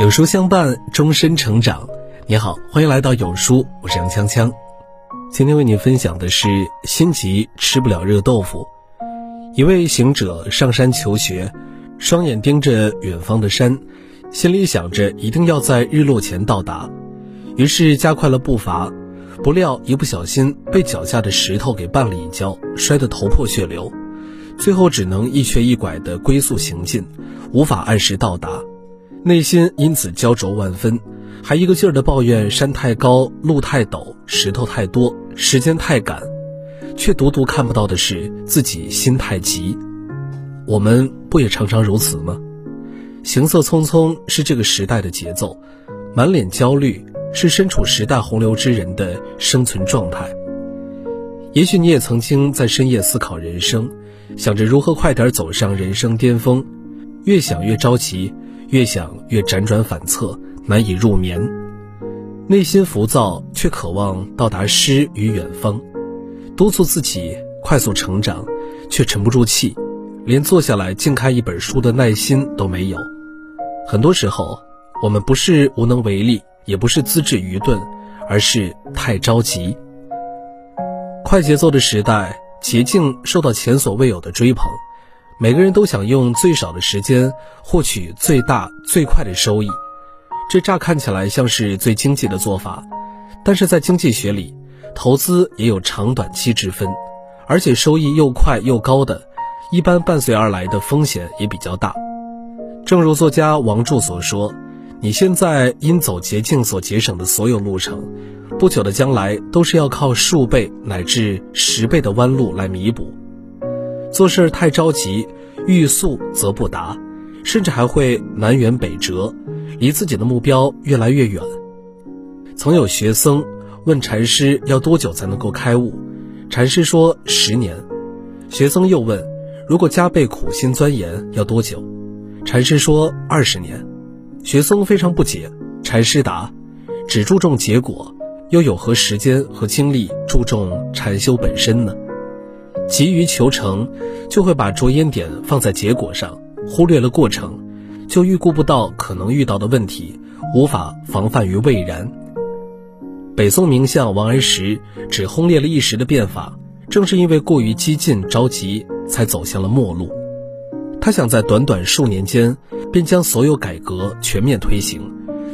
有书相伴，终身成长。你好，欢迎来到有书，我是杨锵锵。今天为你分享的是：心急吃不了热豆腐。一位行者上山求学，双眼盯着远方的山，心里想着一定要在日落前到达，于是加快了步伐。不料一不小心被脚下的石头给绊了一跤，摔得头破血流，最后只能一瘸一拐地龟速行进，无法按时到达。内心因此焦灼万分，还一个劲儿地抱怨山太高、路太陡、石头太多、时间太赶，却独独看不到的是自己心太急。我们不也常常如此吗？行色匆匆是这个时代的节奏，满脸焦虑是身处时代洪流之人的生存状态。也许你也曾经在深夜思考人生，想着如何快点走上人生巅峰，越想越着急。越想越辗转反侧，难以入眠，内心浮躁，却渴望到达诗与远方，督促自己快速成长，却沉不住气，连坐下来静看一本书的耐心都没有。很多时候，我们不是无能为力，也不是资质愚钝，而是太着急。快节奏的时代，捷径受到前所未有的追捧。每个人都想用最少的时间获取最大最快的收益，这乍看起来像是最经济的做法，但是在经济学里，投资也有长短期之分，而且收益又快又高的，一般伴随而来的风险也比较大。正如作家王柱所说：“你现在因走捷径所节省的所有路程，不久的将来都是要靠数倍乃至十倍的弯路来弥补。”做事太着急，欲速则不达，甚至还会南辕北辙，离自己的目标越来越远。曾有学僧问禅师要多久才能够开悟，禅师说十年。学僧又问，如果加倍苦心钻研要多久？禅师说二十年。学僧非常不解，禅师答：只注重结果，又有何时间和精力注重禅修本身呢？急于求成，就会把着眼点放在结果上，忽略了过程，就预估不到可能遇到的问题，无法防范于未然。北宋名相王安石只轰烈了一时的变法，正是因为过于激进着急，才走向了末路。他想在短短数年间便将所有改革全面推行，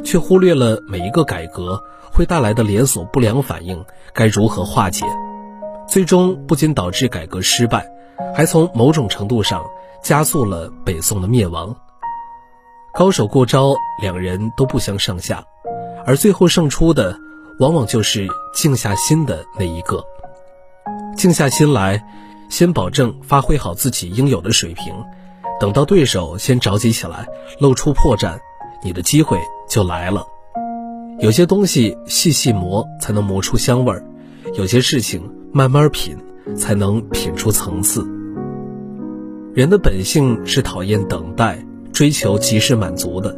却忽略了每一个改革会带来的连锁不良反应该如何化解。最终不仅导致改革失败，还从某种程度上加速了北宋的灭亡。高手过招，两人都不相上下，而最后胜出的，往往就是静下心的那一个。静下心来，先保证发挥好自己应有的水平，等到对手先着急起来，露出破绽，你的机会就来了。有些东西细细磨才能磨出香味儿，有些事情。慢慢品，才能品出层次。人的本性是讨厌等待、追求及时满足的，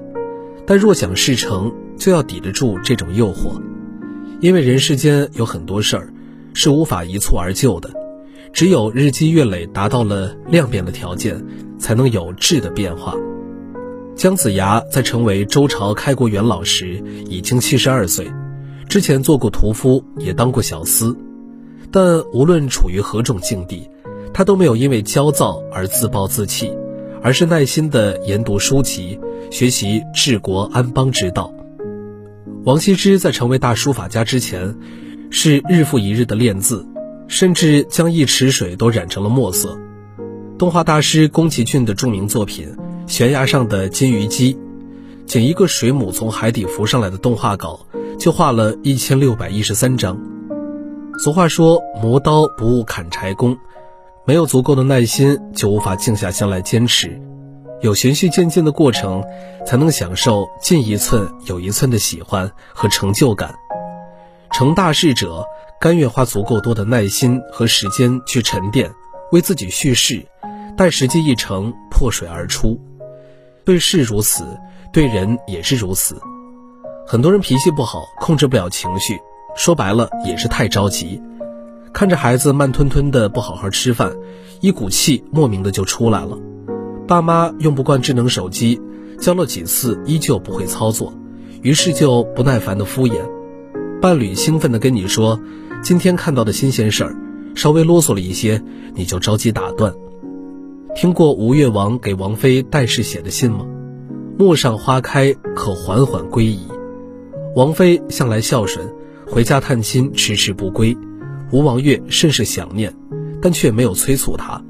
但若想事成，就要抵得住这种诱惑。因为人世间有很多事儿是无法一蹴而就的，只有日积月累，达到了量变的条件，才能有质的变化。姜子牙在成为周朝开国元老时，已经七十二岁，之前做过屠夫，也当过小厮。但无论处于何种境地，他都没有因为焦躁而自暴自弃，而是耐心地研读书籍，学习治国安邦之道。王羲之在成为大书法家之前，是日复一日的练字，甚至将一池水都染成了墨色。动画大师宫崎骏的著名作品《悬崖上的金鱼姬》，仅一个水母从海底浮上来的动画稿，就画了一千六百一十三张。俗话说：“磨刀不误砍柴工”，没有足够的耐心，就无法静下心来坚持。有循序渐进的过程，才能享受进一寸有一寸的喜欢和成就感。成大事者，甘愿花足够多的耐心和时间去沉淀，为自己蓄势，待时机一成，破水而出。对事如此，对人也是如此。很多人脾气不好，控制不了情绪。说白了也是太着急，看着孩子慢吞吞的不好好吃饭，一股气莫名的就出来了。爸妈用不惯智能手机，教了几次依旧不会操作，于是就不耐烦的敷衍。伴侣兴奋的跟你说，今天看到的新鲜事儿，稍微啰嗦了一些，你就着急打断。听过吴越王给王妃戴氏写的信吗？陌上花开，可缓缓归矣。王妃向来孝顺，回家探亲迟迟不归，吴王越甚是想念，但却没有催促他，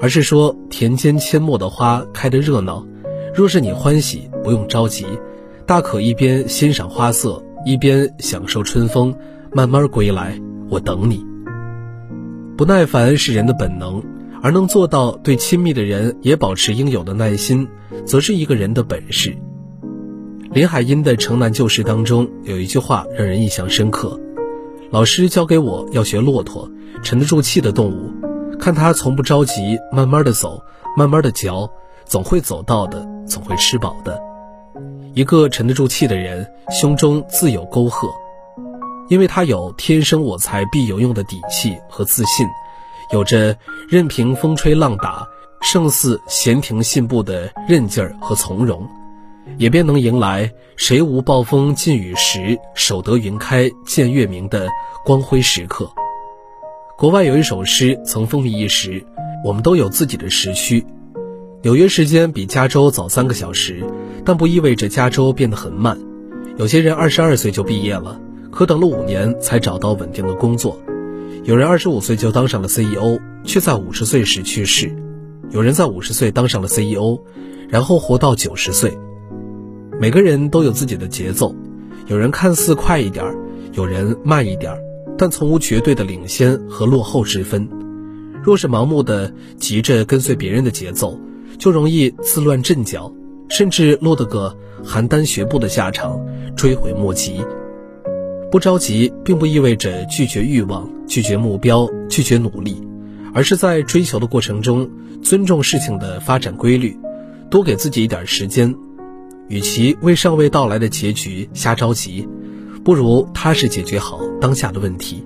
而是说田间阡陌的花开得热闹，若是你欢喜，不用着急，大可一边欣赏花色，一边享受春风，慢慢归来，我等你。不耐烦是人的本能，而能做到对亲密的人也保持应有的耐心，则是一个人的本事。林海音的《城南旧事》当中有一句话让人印象深刻：老师教给我要学骆驼，沉得住气的动物，看它从不着急，慢慢的走，慢慢的嚼，总会走到的，总会吃饱的。一个沉得住气的人，胸中自有沟壑，因为他有天生我材必有用的底气和自信，有着任凭风吹浪打，胜似闲庭信步的韧劲儿和从容。也便能迎来“谁无暴风尽雨时，守得云开见月明”的光辉时刻。国外有一首诗曾风靡一时，我们都有自己的时区。纽约时间比加州早三个小时，但不意味着加州变得很慢。有些人二十二岁就毕业了，可等了五年才找到稳定的工作；有人二十五岁就当上了 CEO，却在五十岁时去世；有人在五十岁当上了 CEO，然后活到九十岁。每个人都有自己的节奏，有人看似快一点，有人慢一点，但从无绝对的领先和落后之分。若是盲目的急着跟随别人的节奏，就容易自乱阵脚，甚至落得个邯郸学步的下场，追悔莫及。不着急，并不意味着拒绝欲望、拒绝目标、拒绝努力，而是在追求的过程中，尊重事情的发展规律，多给自己一点时间。与其为尚未到来的结局瞎着急，不如踏实解决好当下的问题，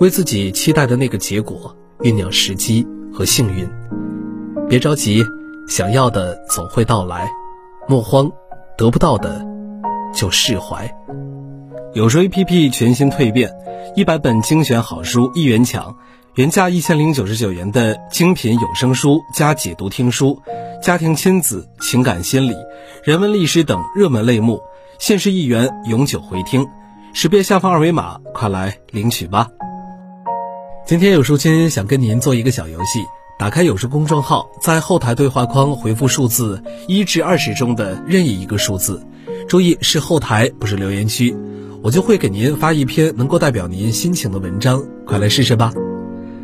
为自己期待的那个结果酝酿时机和幸运。别着急，想要的总会到来，莫慌，得不到的就释怀。有书 APP 全新蜕变，一百本精选好书一元抢。原价一千零九十九元的精品有声书加解读听书，家庭亲子、情感心理、人文历史等热门类目，限时一元，永久回听。识别下方二维码，快来领取吧！今天有书君想跟您做一个小游戏，打开有书公众号，在后台对话框回复数字一至二十中的任意一个数字，注意是后台，不是留言区，我就会给您发一篇能够代表您心情的文章，快来试试吧！